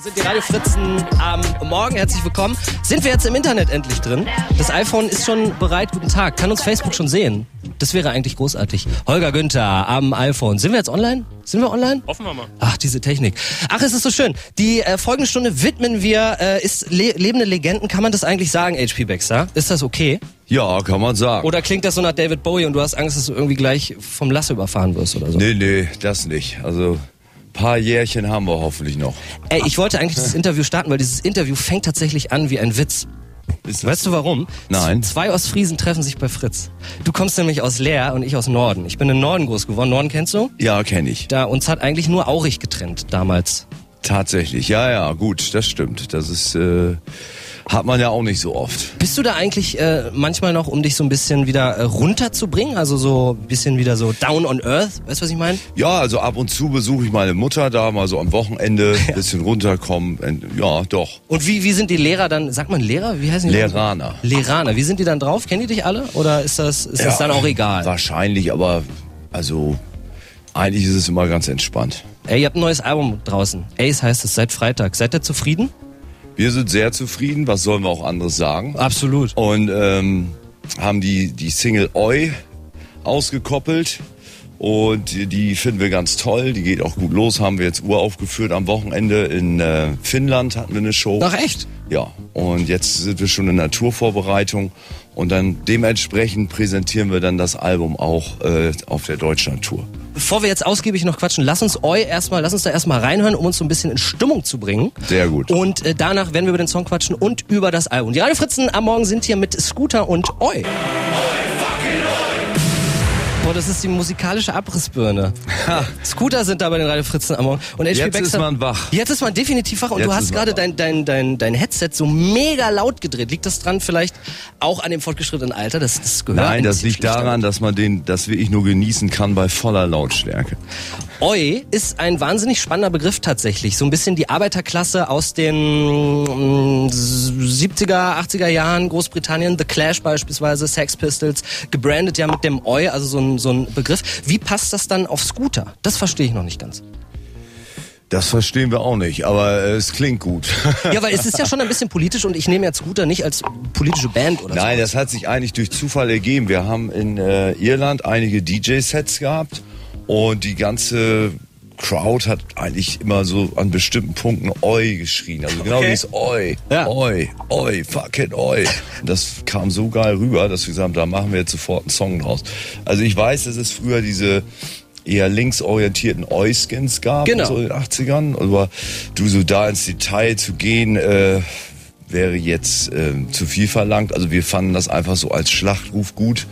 Wir sind die Radio Fritzen am Morgen. Herzlich willkommen. Sind wir jetzt im Internet endlich drin? Das iPhone ist schon bereit. Guten Tag. Kann uns Facebook schon sehen? Das wäre eigentlich großartig. Holger Günther am iPhone. Sind wir jetzt online? Sind wir online? Hoffen wir mal. Ach, diese Technik. Ach, es ist so schön. Die äh, folgende Stunde widmen wir, äh, ist le lebende Legenden. Kann man das eigentlich sagen, HP Baxter? Ist das okay? Ja, kann man sagen. Oder klingt das so nach David Bowie und du hast Angst, dass du irgendwie gleich vom Lasse überfahren wirst oder so? Nee, nee, das nicht. Also paar Jährchen haben wir hoffentlich noch. Ey, ich wollte eigentlich das Interview starten, weil dieses Interview fängt tatsächlich an wie ein Witz. Weißt du warum? Nein. Zwei Ostfriesen treffen sich bei Fritz. Du kommst nämlich aus Leer und ich aus Norden. Ich bin im Norden groß geworden. Norden kennst du? Ja, kenne ich. Da uns hat eigentlich nur Aurich getrennt damals. Tatsächlich, ja, ja, gut, das stimmt. Das ist äh, hat man ja auch nicht so oft. Bist du da eigentlich äh, manchmal noch, um dich so ein bisschen wieder äh, runterzubringen? Also so ein bisschen wieder so down on earth? Weißt du, was ich meine? Ja, also ab und zu besuche ich meine Mutter da, mal so am Wochenende, ein bisschen runterkommen. Ja, doch. Und wie, wie sind die Lehrer dann, sagt man Lehrer? Wie heißen die? Lehraner. Lehraner. Wie sind die dann drauf? Kennen die dich alle? Oder ist das, ist das dann auch egal? Wahrscheinlich, aber also eigentlich ist es immer ganz entspannt. Ey, ihr habt ein neues Album draußen. Ace heißt es seit Freitag. Seid ihr zufrieden? Wir sind sehr zufrieden. Was sollen wir auch anderes sagen? Absolut. Und ähm, haben die, die Single Oi ausgekoppelt. Und die finden wir ganz toll. Die geht auch gut los. Haben wir jetzt uraufgeführt am Wochenende in äh, Finnland hatten wir eine Show. Ach echt? Ja. Und jetzt sind wir schon in der Tourvorbereitung. Und dann dementsprechend präsentieren wir dann das Album auch äh, auf der Deutschland-Tour. Bevor wir jetzt ausgiebig noch quatschen, lass uns Eu erstmal, lass uns da erstmal reinhören, um uns so ein bisschen in Stimmung zu bringen. Sehr gut. Und äh, danach werden wir über den Song quatschen und über das Album. Die Radio Fritzen am Morgen sind hier mit Scooter und Eu. Boah, das ist die musikalische Abrissbirne. Scooter sind da bei den Radio Fritzen am Morgen. Und HP jetzt Baxter, ist man wach. Jetzt ist man definitiv wach und jetzt du hast gerade dein, dein, dein, dein Headset so mega laut gedreht. Liegt das dran vielleicht auch an dem fortgeschrittenen Alter? Das, das gehört Nein, das liegt daran, dass man den, das wirklich nur genießen kann bei voller Lautstärke. Oi ist ein wahnsinnig spannender Begriff tatsächlich. So ein bisschen die Arbeiterklasse aus den 70er, 80er Jahren, Großbritannien, The Clash beispielsweise, Sex Pistols, gebrandet ja mit dem Oi, also so ein, so ein Begriff. Wie passt das dann auf Scooter? Das verstehe ich noch nicht ganz. Das verstehen wir auch nicht, aber es klingt gut. ja, weil es ist ja schon ein bisschen politisch und ich nehme jetzt Scooter nicht als politische Band oder Nein, so. das hat sich eigentlich durch Zufall ergeben. Wir haben in äh, Irland einige DJ-Sets gehabt und die ganze Crowd hat eigentlich immer so an bestimmten Punkten Oi geschrien. Also genau okay. dieses Oi, ja. Oi, Oi, fucking Oi. Das kam so geil rüber, dass wir gesagt haben, da machen wir jetzt sofort einen Song draus. Also ich weiß, dass es früher diese eher linksorientierten Oi-Skins gab genau. so in den 80ern. Aber du so da ins Detail zu gehen, äh, wäre jetzt äh, zu viel verlangt. Also wir fanden das einfach so als Schlachtruf gut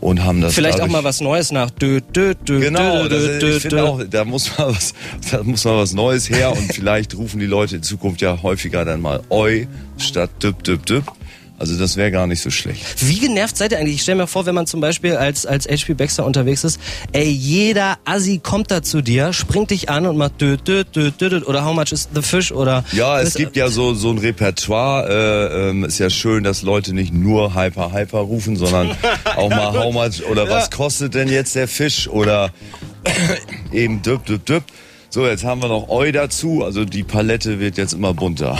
und haben das vielleicht auch mal was Neues nach dö, dö, dö, genau dö, dö, ich finde auch da muss mal was da muss mal was Neues her und vielleicht rufen die Leute in Zukunft ja häufiger dann mal oi statt düb düb düb also das wäre gar nicht so schlecht. Wie genervt seid ihr eigentlich? Ich stelle mir vor, wenn man zum Beispiel als, als HP Baxter unterwegs ist, ey, jeder Assi kommt da zu dir, springt dich an und macht dö, dö, dö, dö, dö, oder how much is the fish oder... Ja, es gibt ja so, so ein Repertoire. Äh, ähm, ist ja schön, dass Leute nicht nur Hyper, Hyper rufen, sondern auch mal how much oder was kostet denn jetzt der Fisch oder eben düb, düb, düb. So, jetzt haben wir noch Eu dazu. Also die Palette wird jetzt immer bunter.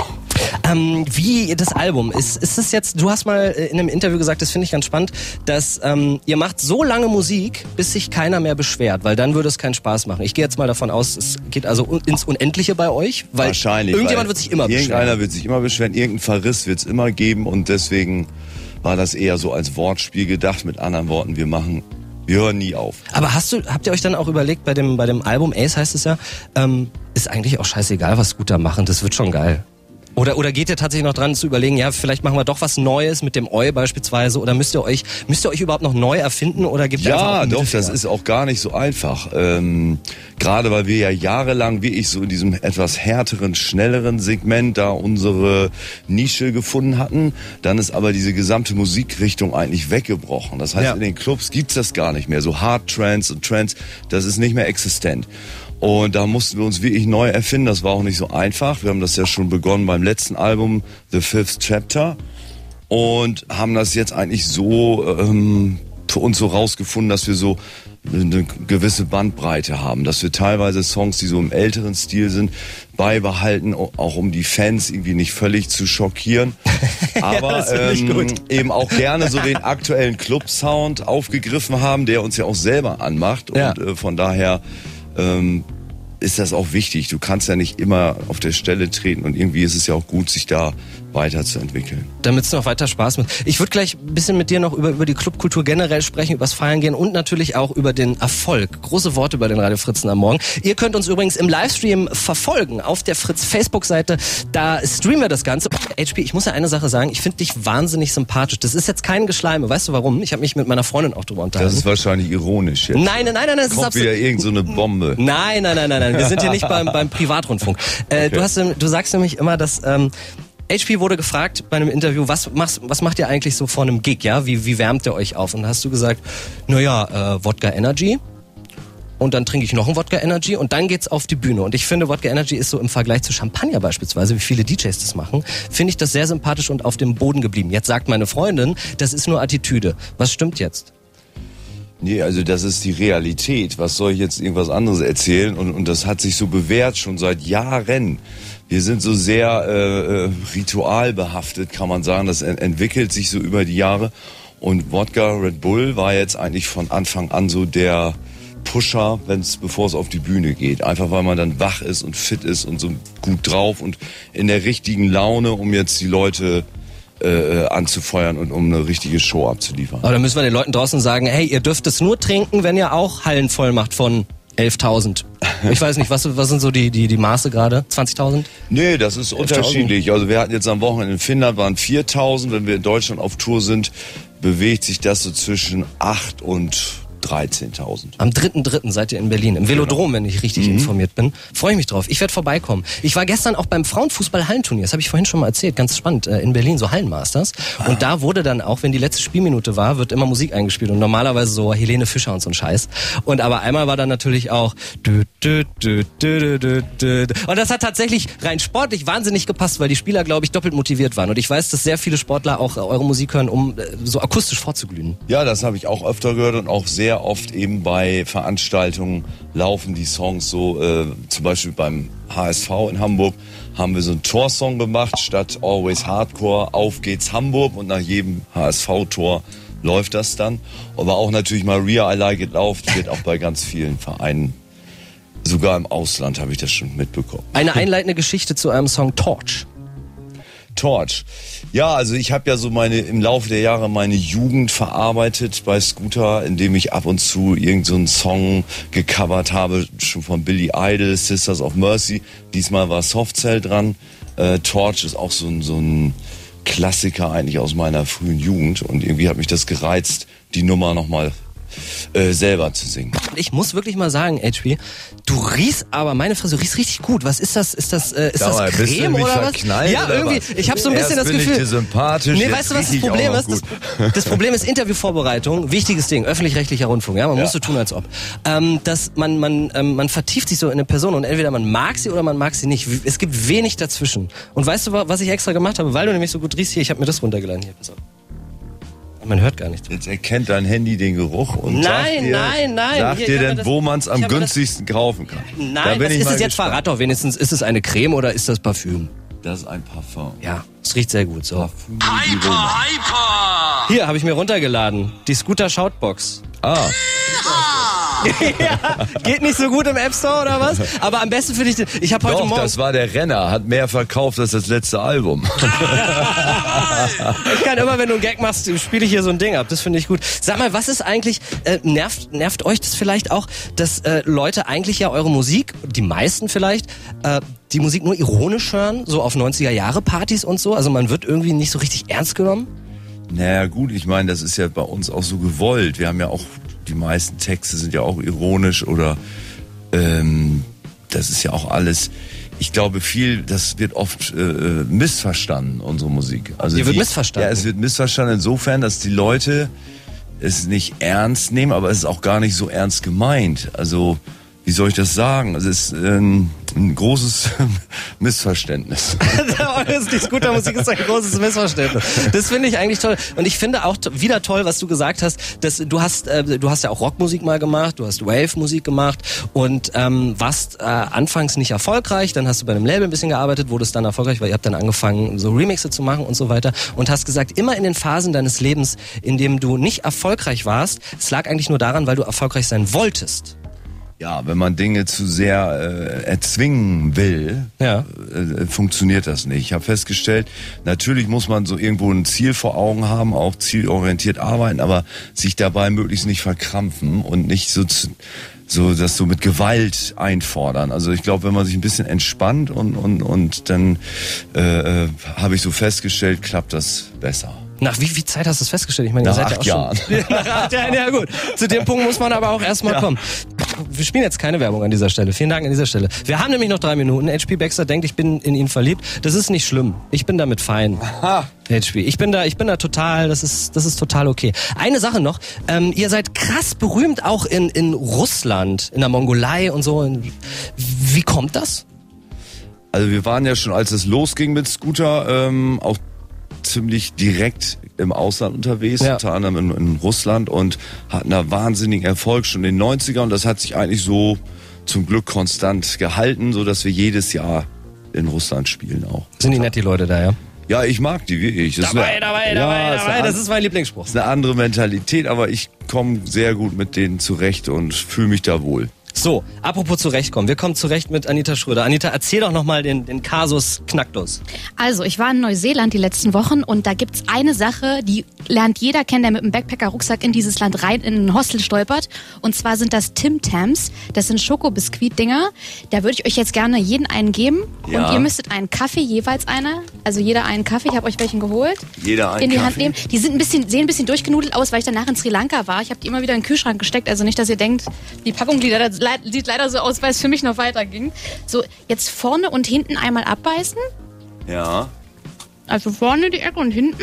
Ähm, wie das Album ist, ist es jetzt? Du hast mal äh, in einem Interview gesagt, das finde ich ganz spannend, dass ähm, ihr macht so lange Musik, bis sich keiner mehr beschwert, weil dann würde es keinen Spaß machen. Ich gehe jetzt mal davon aus, es geht also ins Unendliche bei euch, weil Wahrscheinlich, irgendjemand wird sich immer beschweren. Irgendeiner wird sich immer beschweren, irgendein Verriss wird es immer geben und deswegen war das eher so als Wortspiel gedacht. Mit anderen Worten, wir machen wir hören nie auf. Aber hast du, habt ihr euch dann auch überlegt, bei dem, bei dem Album Ace heißt es ja, ähm, ist eigentlich auch scheißegal, was Scooter machen, das wird schon geil. Oder, oder geht ihr tatsächlich noch dran zu überlegen, ja, vielleicht machen wir doch was Neues mit dem Eu beispielsweise oder müsst ihr euch, müsst ihr euch überhaupt noch neu erfinden oder gibt es Ja, doch, das ist auch gar nicht so einfach. Ähm, Gerade weil wir ja jahrelang wie ich so in diesem etwas härteren, schnelleren Segment da unsere Nische gefunden hatten, dann ist aber diese gesamte Musikrichtung eigentlich weggebrochen. Das heißt, ja. in den Clubs gibt's das gar nicht mehr. So Hard Trance und Trance, das ist nicht mehr existent. Und da mussten wir uns wirklich neu erfinden. Das war auch nicht so einfach. Wir haben das ja schon begonnen beim letzten Album, The Fifth Chapter. Und haben das jetzt eigentlich so ähm, für uns so rausgefunden, dass wir so eine gewisse Bandbreite haben, dass wir teilweise Songs, die so im älteren Stil sind, beibehalten, auch um die Fans irgendwie nicht völlig zu schockieren. Aber ja, ähm, eben auch gerne so den aktuellen Club-Sound aufgegriffen haben, der uns ja auch selber anmacht. Ja. Und äh, von daher ähm, ist das auch wichtig. Du kannst ja nicht immer auf der Stelle treten und irgendwie ist es ja auch gut, sich da weiterzuentwickeln. Damit es noch weiter Spaß macht. Ich würde gleich ein bisschen mit dir noch über, über die Clubkultur generell sprechen, übers Feiern gehen und natürlich auch über den Erfolg. Große Worte bei den Radio Fritzen am Morgen. Ihr könnt uns übrigens im Livestream verfolgen auf der Fritz Facebook-Seite. Da streamen wir das Ganze. HP, ich muss ja eine Sache sagen, ich finde dich wahnsinnig sympathisch. Das ist jetzt kein Geschleime. Weißt du warum? Ich habe mich mit meiner Freundin auch drüber unterhalten. Das ist wahrscheinlich ironisch jetzt. Nein, nein, nein, nein. Das Kommt ist wieder irgend so eine Bombe. Nein, nein, nein, nein, nein. Wir sind hier nicht beim, beim Privatrundfunk. Äh, okay. du, hast, du sagst nämlich immer, dass ähm, HP wurde gefragt bei einem Interview, was, machst, was macht ihr eigentlich so vor einem Gig, ja? Wie, wie wärmt ihr euch auf? Und hast du gesagt, naja, äh, Wodka Energy. Und dann trinke ich noch ein Wodka Energy und dann geht's auf die Bühne. Und ich finde, Wodka Energy ist so im Vergleich zu Champagner beispielsweise, wie viele DJs das machen, finde ich das sehr sympathisch und auf dem Boden geblieben. Jetzt sagt meine Freundin, das ist nur Attitüde. Was stimmt jetzt? Nee, also das ist die Realität. Was soll ich jetzt irgendwas anderes erzählen? Und, und das hat sich so bewährt schon seit Jahren wir sind so sehr äh, äh, ritualbehaftet, kann man sagen. Das ent entwickelt sich so über die Jahre. Und Wodka Red Bull war jetzt eigentlich von Anfang an so der Pusher, wenn's bevor es auf die Bühne geht. Einfach weil man dann wach ist und fit ist und so gut drauf und in der richtigen Laune, um jetzt die Leute äh, anzufeuern und um eine richtige Show abzuliefern. Aber dann müssen wir den Leuten draußen sagen, hey, ihr dürft es nur trinken, wenn ihr auch Hallen voll macht von 11.000. Ich weiß nicht, was, was sind so die, die, die Maße gerade? 20.000? Nee, das ist unterschiedlich. Also wir hatten jetzt am Wochenende in Finnland waren 4.000. Wenn wir in Deutschland auf Tour sind, bewegt sich das so zwischen 8 und 13.000. Am 3.3. seid ihr in Berlin, im Velodrom, genau. wenn ich richtig mhm. informiert bin. Freue ich mich drauf. Ich werde vorbeikommen. Ich war gestern auch beim Frauenfußball-Hallenturnier, das habe ich vorhin schon mal erzählt, ganz spannend, äh, in Berlin, so Hallenmasters. Ah. Und da wurde dann auch, wenn die letzte Spielminute war, wird immer Musik eingespielt und normalerweise so Helene Fischer und so ein Scheiß. Und aber einmal war dann natürlich auch und das hat tatsächlich rein sportlich wahnsinnig gepasst, weil die Spieler, glaube ich, doppelt motiviert waren. Und ich weiß, dass sehr viele Sportler auch eure Musik hören, um äh, so akustisch vorzuglühen. Ja, das habe ich auch öfter gehört und auch sehr oft eben bei Veranstaltungen laufen die Songs so, äh, zum Beispiel beim HSV in Hamburg haben wir so einen Torsong gemacht, statt Always Hardcore, auf geht's Hamburg und nach jedem HSV-Tor läuft das dann. Aber auch natürlich Maria I Like It läuft, wird auch bei ganz vielen Vereinen, sogar im Ausland habe ich das schon mitbekommen. Eine einleitende Geschichte zu einem Song Torch. Torch. Ja, also ich habe ja so meine im Laufe der Jahre meine Jugend verarbeitet bei Scooter, indem ich ab und zu irgendeinen so Song gecovert habe, schon von Billy Idol, Sisters of Mercy. Diesmal war Soft Cell dran. Äh, Torch ist auch so ein, so ein Klassiker eigentlich aus meiner frühen Jugend und irgendwie hat mich das gereizt, die Nummer nochmal äh, selber zu singen. Ich muss wirklich mal sagen, HP, du riechst aber, meine Fresse, du riechst richtig gut. Was ist das? Ist das, äh, ist Sag das Creme oder was? Ja, oder irgendwie. Was? Ich habe so ein bisschen Erst das Gefühl. Ich dir sympathisch, nee, weißt du, was das Problem ist? Das, das, Problem ist Interviewvorbereitung. Wichtiges Ding, öffentlich-rechtlicher Rundfunk. Ja, man ja. muss so tun, als ob. Ähm, dass man man ähm, man vertieft sich so in eine Person und entweder man mag sie oder man mag sie nicht. Es gibt wenig dazwischen. Und weißt du, was ich extra gemacht habe, weil du nämlich so gut riechst hier? Ich habe mir das runtergeladen hier. Pass auf. Man hört gar nichts. Jetzt erkennt dein Handy den Geruch und nein, sagt dir, nein, nein. sagt dir denn, wo man es am günstigsten das, kaufen kann. Nein, was ist es jetzt? Verrat doch wenigstens. Ist es eine Creme oder ist das Parfüm? Das ist ein Parfum. Ja, es riecht sehr gut. So. Parfüm hyper, hyper! Hier, habe ich mir runtergeladen. Die Scooter Shoutbox. Ah. ja, geht nicht so gut im App Store oder was? Aber am besten finde ich, ich habe heute Doch, Morgen. das war der Renner, hat mehr verkauft als das letzte Album. ich kann immer, wenn du einen Gag machst, spiele ich hier so ein Ding ab. Das finde ich gut. Sag mal, was ist eigentlich, äh, nervt, nervt euch das vielleicht auch, dass äh, Leute eigentlich ja eure Musik, die meisten vielleicht, äh, die Musik nur ironisch hören, so auf 90er Jahre Partys und so? Also man wird irgendwie nicht so richtig ernst genommen? Naja gut, ich meine, das ist ja bei uns auch so gewollt. Wir haben ja auch die meisten Texte sind ja auch ironisch oder ähm, das ist ja auch alles. Ich glaube viel, das wird oft äh, missverstanden, unsere Musik. Also die, die wird missverstanden. Ja, es wird missverstanden insofern, dass die Leute es nicht ernst nehmen, aber es ist auch gar nicht so ernst gemeint. Also wie soll ich das sagen? Es ist ähm, ein großes Missverständnis. die Scootermusik ist ein großes Missverständnis. Das finde ich eigentlich toll. Und ich finde auch wieder toll, was du gesagt hast, dass du hast, äh, du hast ja auch Rockmusik mal gemacht, du hast Wave-Musik gemacht und ähm, warst äh, anfangs nicht erfolgreich, dann hast du bei einem Label ein bisschen gearbeitet, wurdest dann erfolgreich, weil ihr habt dann angefangen, so Remixe zu machen und so weiter und hast gesagt, immer in den Phasen deines Lebens, in dem du nicht erfolgreich warst, es lag eigentlich nur daran, weil du erfolgreich sein wolltest. Ja, wenn man Dinge zu sehr äh, erzwingen will, Ja. äh, funktioniert das nicht. Ich habe festgestellt, natürlich muss man so irgendwo ein Ziel vor Augen haben, auch zielorientiert arbeiten, aber sich dabei möglichst nicht verkrampfen und nicht so zu, so das so mit Gewalt einfordern. Also ich glaube, wenn man sich ein bisschen entspannt und und und dann äh, äh, habe ich so festgestellt, klappt das besser. Nach wie viel Zeit hast du es festgestellt? Ich meine, ihr Nach seid ja auch acht schon, Nach acht Jahren, ja gut. Zu dem Punkt muss man aber auch erstmal kommen. Wir spielen jetzt keine Werbung an dieser Stelle. Vielen Dank an dieser Stelle. Wir haben nämlich noch drei Minuten. HP Baxter denkt, ich bin in ihn verliebt. Das ist nicht schlimm. Ich bin damit fein. HP. Ich bin da, ich bin da total, das ist, das ist total okay. Eine Sache noch. Ähm, ihr seid krass berühmt auch in, in Russland, in der Mongolei und so. Wie kommt das? Also wir waren ja schon, als es losging mit Scooter, ähm, auch ziemlich direkt im Ausland unterwegs, Ja. unter anderem in, in Russland und hatten da wahnsinnigen Erfolg schon in den 90ern und das hat sich eigentlich so zum Glück konstant gehalten, so dass wir jedes Jahr in Russland spielen auch. Sind die nett, die Leute da, ja? Ja, ich mag die wirklich. Das ist Dabei, eine- dabei, ja, dabei, dabei. eine Das ist mein Lieblingsspruch. ist eine andere Mentalität, aber ich komme sehr gut mit denen zurecht und fühle mich da wohl. So, apropos zurechtkommen. Wir kommen zurecht mit Anita Schröder. Anita, erzähl doch nochmal den, den Kasus Knacktus. Also, ich war in Neuseeland die letzten Wochen und da gibt's eine Sache, die lernt jeder kennen, der mit einem Backpacker-Rucksack in dieses Land rein, in ein Hostel stolpert. Und zwar sind das Tim Tams. Das sind Schokobiskuit-Dinger. Da würde ich euch jetzt gerne jeden einen geben. Ja. Und ihr müsstet einen Kaffee, jeweils einer. Also jeder einen Kaffee. Ich habe euch welchen geholt. Jeder einen In die Hand Kaffee? nehmen. Die sind ein bisschen, sehen ein bisschen durchgenudelt aus, weil ich danach in Sri Lanka war. Ich habe die immer wieder in den Kühlschrank gesteckt. Also nicht, dass ihr denkt, die Packung die leider, sieht leider so aus, weil es für mich noch weiterging. So, jetzt vorne und hinten einmal abbeißen. Ja. Also vorne die Ecke und hinten.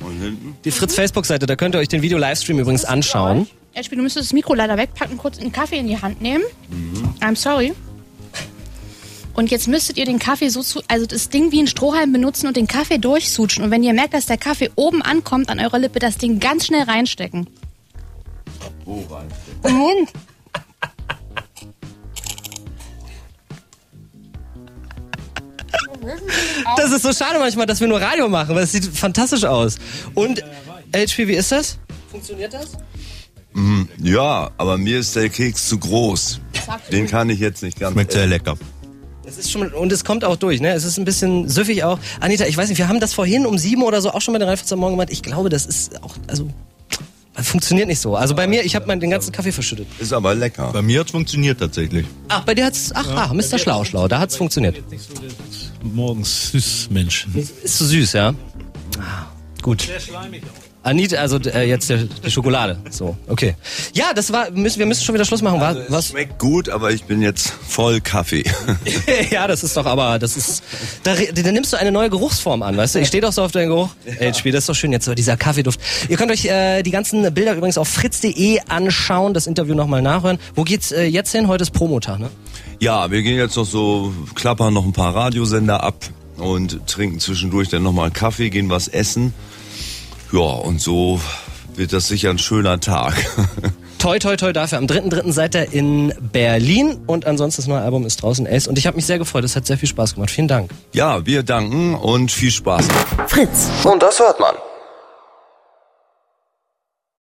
Und hinten? Die Fritz-Facebook-Seite, da könnt ihr euch den Video-Livestream übrigens anschauen. Erspiel, du müsstest das Mikro leider wegpacken, kurz einen Kaffee in die Hand nehmen. I'm sorry. Und jetzt müsstet ihr den Kaffee so zu, also das Ding wie ein Strohhalm benutzen und den Kaffee durchsutschen. Und wenn ihr merkt, dass der Kaffee oben ankommt an eurer Lippe, das Ding ganz schnell reinstecken. Wo rein? Im Mund. Das ist so schade manchmal, dass wir nur Radio machen, weil es sieht fantastisch aus. Und HP, wie ist das? Funktioniert das? Ja, aber mir ist der Keks zu groß. Den kann ich jetzt nicht ganz. Schmeckt sehr lecker. Es ist schon, und es kommt auch durch, ne? Es ist ein bisschen süffig auch. Anita, ich weiß nicht, wir haben das vorhin um sieben oder so auch schon bei den Rheinfurter Morgen gemacht. Ich glaube, das ist auch, also, funktioniert nicht so. Also bei mir, ich habe den ganzen Kaffee verschüttet. Ist aber lecker. Bei mir hat's funktioniert tatsächlich. Ach, bei dir hat's, ach, ah, Mr. Schlau, Schlau, da hat's funktioniert. morgens Süßmenschen. Ist zu süß, ja? Ah, gut. Anita, also äh, jetzt die Schokolade. So, okay. Ja, das war, müssen, wir müssen schon wieder Schluss machen. Es was? schmeckt gut, aber ich bin jetzt voll Kaffee. ja, das ist doch aber, das ist, da, da nimmst du eine neue Geruchsform an, weißt du? Ich stehe doch so auf deinen Geruch. HP, das ist doch schön jetzt so, dieser Kaffeeduft. Ihr könnt euch äh, die ganzen Bilder übrigens auf fritz.de anschauen, das Interview nochmal nachhören. Wo geht's äh, jetzt hin? Heute ist Promotag, ne? Ja, wir gehen jetzt noch so, klappern noch ein paar Radiosender ab und trinken zwischendurch dann nochmal einen Kaffee, gehen was essen. Ja, und so wird das sicher ein schöner Tag. Toi, toi, toi dafür. Am 3.3. seid ihr in Berlin und ansonsten das neue Album ist draußen, Ace. Und ich habe mich sehr gefreut, es hat sehr viel Spaß gemacht. Vielen Dank. ja, wir danken und viel Spaß. Fritz. Und das hört man.